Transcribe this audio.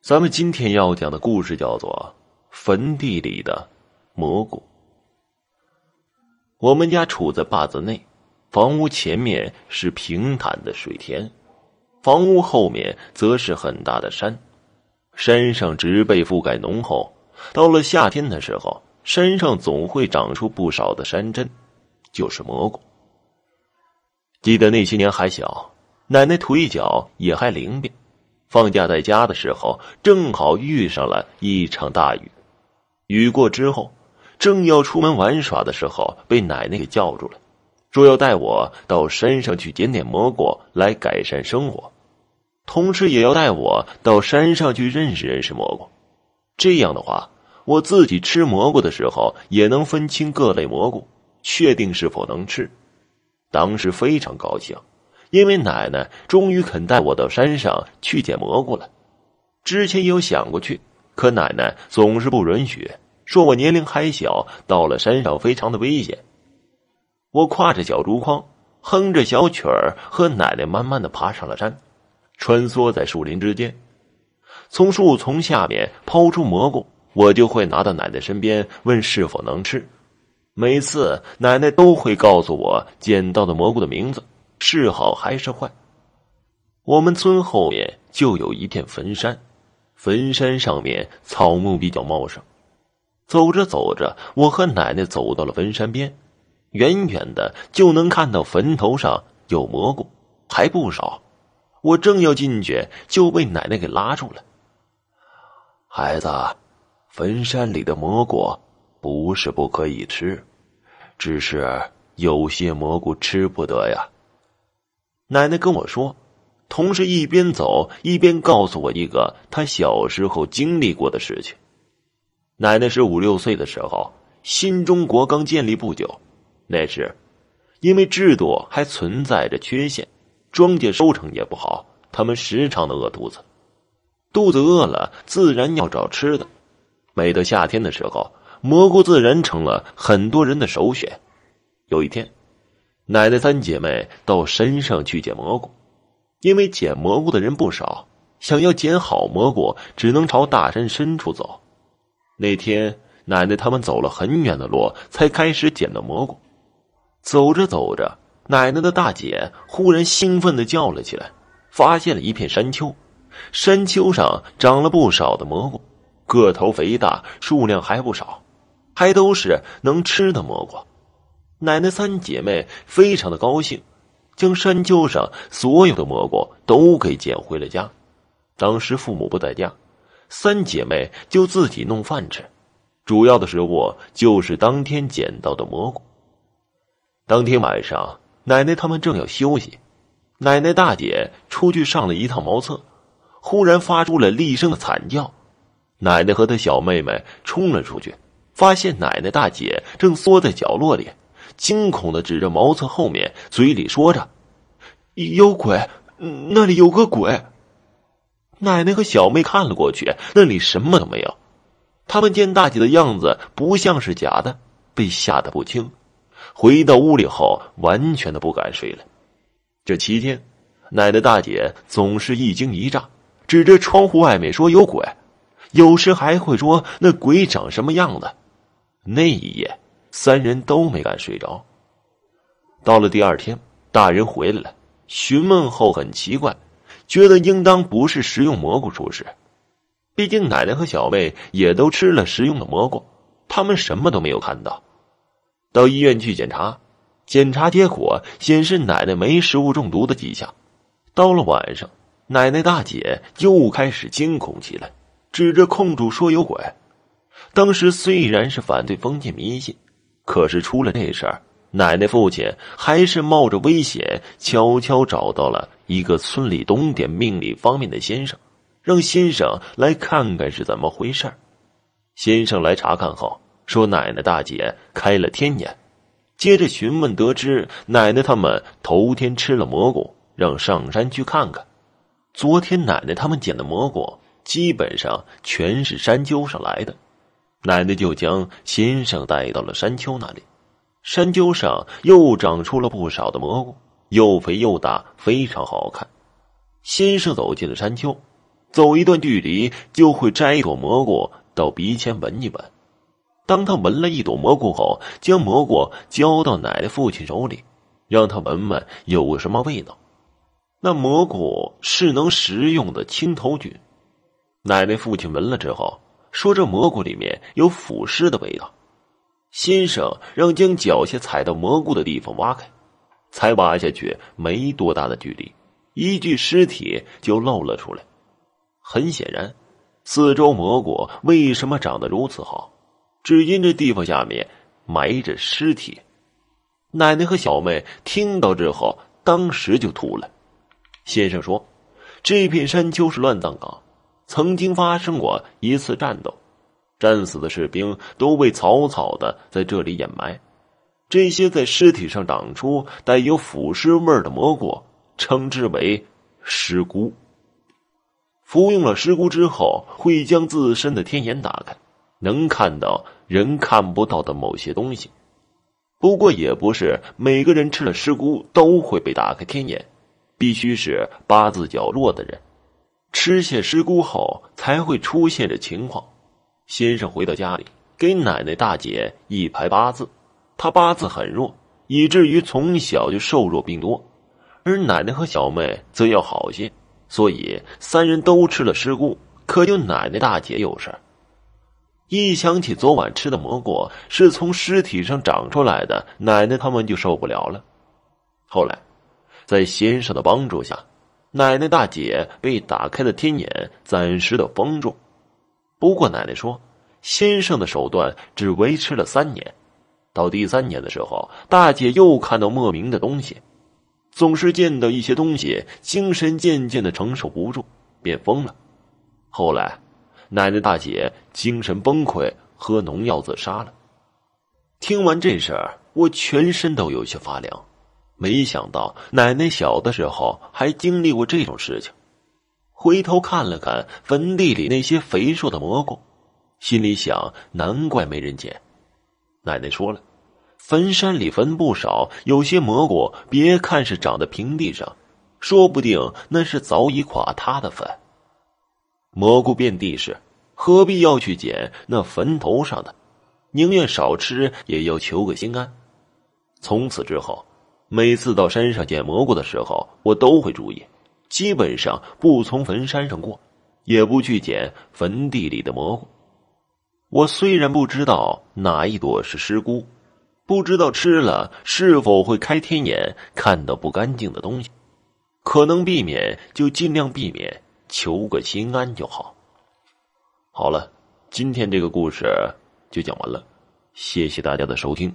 咱们今天要讲的故事叫做《坟地里的蘑菇》。我们家处在坝子内，房屋前面是平坦的水田，房屋后面则是很大的山。山上植被覆盖浓厚，到了夏天的时候，山上总会长出不少的山珍，就是蘑菇。记得那些年还小，奶奶腿脚也还灵便。放假在家的时候，正好遇上了一场大雨。雨过之后，正要出门玩耍的时候，被奶奶给叫住了，说要带我到山上去捡点蘑菇来改善生活，同时也要带我到山上去认识认识蘑菇。这样的话，我自己吃蘑菇的时候也能分清各类蘑菇，确定是否能吃。当时非常高兴。因为奶奶终于肯带我到山上去捡蘑菇了，之前也有想过去，可奶奶总是不允许，说我年龄还小，到了山上非常的危险。我挎着小竹筐，哼着小曲儿，和奶奶慢慢的爬上了山，穿梭在树林之间，从树丛下面抛出蘑菇，我就会拿到奶奶身边，问是否能吃。每次奶奶都会告诉我捡到的蘑菇的名字。是好还是坏？我们村后面就有一片坟山，坟山上面草木比较茂盛。走着走着，我和奶奶走到了坟山边，远远的就能看到坟头上有蘑菇，还不少。我正要进去，就被奶奶给拉住了。孩子，坟山里的蘑菇不是不可以吃，只是有些蘑菇吃不得呀。奶奶跟我说，同时一边走一边告诉我一个他小时候经历过的事情。奶奶是五六岁的时候，新中国刚建立不久，那时因为制度还存在着缺陷，庄稼收成也不好，他们时常的饿肚子。肚子饿了，自然要找吃的。每到夏天的时候，蘑菇自然成了很多人的首选。有一天。奶奶三姐妹到山上去捡蘑菇，因为捡蘑菇的人不少，想要捡好蘑菇，只能朝大山深处走。那天，奶奶他们走了很远的路，才开始捡到蘑菇。走着走着，奶奶的大姐忽然兴奋的叫了起来，发现了一片山丘，山丘上长了不少的蘑菇，个头肥大，数量还不少，还都是能吃的蘑菇。奶奶三姐妹非常的高兴，将山丘上所有的蘑菇都给捡回了家。当时父母不在家，三姐妹就自己弄饭吃，主要的食物就是当天捡到的蘑菇。当天晚上，奶奶他们正要休息，奶奶大姐出去上了一趟茅厕，忽然发出了厉声的惨叫。奶奶和她小妹妹冲了出去，发现奶奶大姐正缩在角落里。惊恐的指着茅厕后面，嘴里说着：“有鬼，那里有个鬼。”奶奶和小妹看了过去，那里什么都没有。他们见大姐的样子不像是假的，被吓得不轻。回到屋里后，完全的不敢睡了。这期间，奶奶大姐总是一惊一乍，指着窗户外面说有鬼，有时还会说那鬼长什么样子。那一夜。三人都没敢睡着。到了第二天，大人回来了，询问后很奇怪，觉得应当不是食用蘑菇出事，毕竟奶奶和小妹也都吃了食用的蘑菇，他们什么都没有看到。到医院去检查，检查结果显示奶奶没食物中毒的迹象。到了晚上，奶奶大姐又开始惊恐起来，指着空主说有鬼。当时虽然是反对封建迷信。可是出了这事儿，奶奶父亲还是冒着危险，悄悄找到了一个村里懂点命理方面的先生，让先生来看看是怎么回事先生来查看后说，奶奶大姐开了天眼。接着询问得知，奶奶他们头天吃了蘑菇，让上山去看看。昨天奶奶他们捡的蘑菇，基本上全是山丘上来的。奶奶就将先生带到了山丘那里，山丘上又长出了不少的蘑菇，又肥又大，非常好看。先生走进了山丘，走一段距离就会摘一朵蘑菇到鼻前闻一闻。当他闻了一朵蘑菇后，将蘑菇交到奶奶父亲手里，让他闻闻有什么味道。那蘑菇是能食用的青头菌。奶奶父亲闻了之后说：“这蘑菇里面有腐尸的味道。”先生让将脚下踩到蘑菇的地方挖开，才挖下去没多大的距离，一具尸体就露了出来。很显然，四周蘑菇为什么长得如此好？只因这地方下面埋着尸体。奶奶和小妹听到之后，当时就吐了。先生说：“这片山丘是乱葬岗，曾经发生过一次战斗，战死的士兵都被草草的在这里掩埋。这些在尸体上长出带有腐尸味的蘑菇，称之为尸菇。服用了尸菇之后，会将自身的天眼打开。”能看到人看不到的某些东西，不过也不是每个人吃了尸菇都会被打开天眼，必须是八字较弱的人，吃下尸菇后才会出现这情况。先生回到家里，给奶奶大姐一排八字，他八字很弱，以至于从小就瘦弱病多，而奶奶和小妹则要好些，所以三人都吃了尸菇，可就奶奶大姐有事一想起昨晚吃的蘑菇是从尸体上长出来的，奶奶他们就受不了了。后来，在先生的帮助下，奶奶大姐被打开的天眼暂时的封住。不过奶奶说，先生的手段只维持了三年，到第三年的时候，大姐又看到莫名的东西，总是见到一些东西，精神渐渐的承受不住，便疯了。后来。奶奶大姐精神崩溃，喝农药自杀了。听完这事儿，我全身都有些发凉。没想到奶奶小的时候还经历过这种事情。回头看了看坟地里那些肥硕的蘑菇，心里想：难怪没人捡。奶奶说了，坟山里坟不少，有些蘑菇别看是长在平地上，说不定那是早已垮塌的坟。蘑菇遍地是，何必要去捡那坟头上的？宁愿少吃，也要求个心安。从此之后，每次到山上捡蘑菇的时候，我都会注意，基本上不从坟山上过，也不去捡坟地里的蘑菇。我虽然不知道哪一朵是尸菇，不知道吃了是否会开天眼看到不干净的东西，可能避免就尽量避免。求个心安就好。好了，今天这个故事就讲完了，谢谢大家的收听。